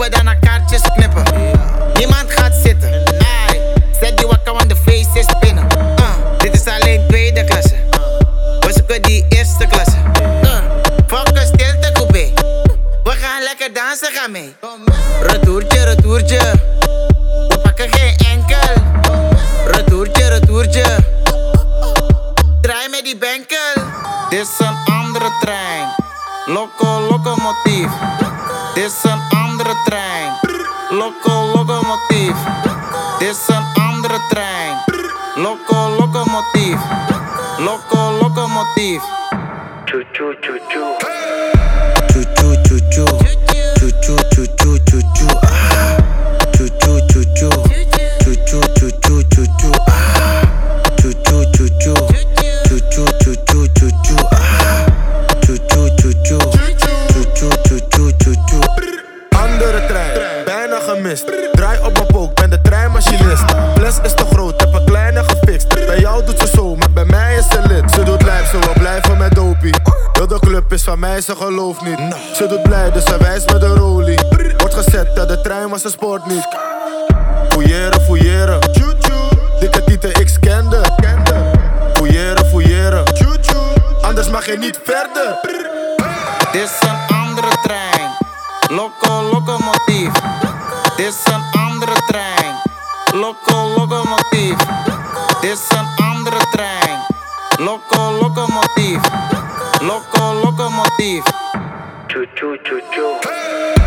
we dan kaartjes knippen. Niemand gaat zitten. Nee, zet die wakker, want de feest is binnen. Uh, dit is alleen tweede klasse. We zoeken die eerste klasse. Uh, fuck stilte coupé. We gaan lekker dansen, gaan mee. Retourtje, retourtje. We pakken geen enkel. Retourtje, retourtje. Draai met die benkel. Dit is een andere trein. Loco, locomotief. Dit is een andere trein. Loco, locomotief. Van mij, ze gelooft niet. Ze doet blij, dus ze wijst met de rolie. Wordt gezet, dat de trein was een sport niet. Fouilleren, fouilleren. Dikke tieten, ik scande. Fouilleren, fouilleren. Anders mag je niet verder. Dit is een andere trein. Loco, locomotief. Dit is een andere trein. Loco, locomotief. Choo choo choo. Hey!